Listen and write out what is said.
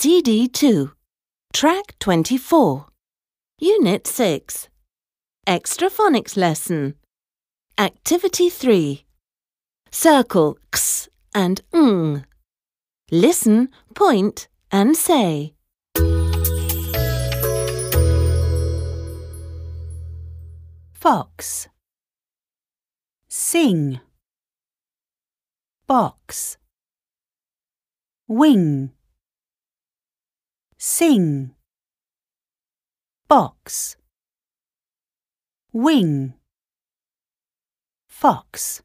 CD2, Track 24, Unit 6, Extra Phonics Lesson, Activity 3. Circle x and ng. Listen, point, and say. Fox. Sing. Box. Wing. Sing. Box. Wing. Fox.